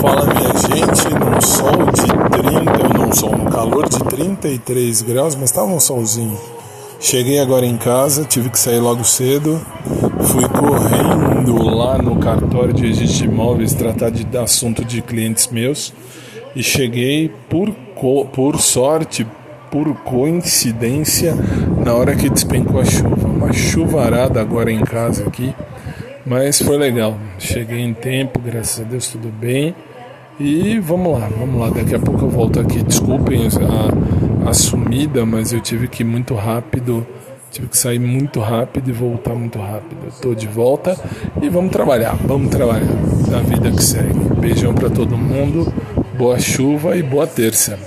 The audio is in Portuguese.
Fala minha gente, num sol de 30, não sol, no calor de 33 graus, mas estava um solzinho. Cheguei agora em casa, tive que sair logo cedo, fui correndo lá no cartório de registro de imóveis tratar de assunto de clientes meus e cheguei por, por sorte, por coincidência, na hora que despencou a chuva. Uma chuvarada agora em casa aqui, mas foi legal. Cheguei em tempo, graças a Deus, tudo bem. E vamos lá, vamos lá. Daqui a pouco eu volto aqui. Desculpem a, a sumida, mas eu tive que ir muito rápido. Tive que sair muito rápido e voltar muito rápido. Estou de volta e vamos trabalhar, vamos trabalhar na vida que segue. Beijão para todo mundo, boa chuva e boa terça.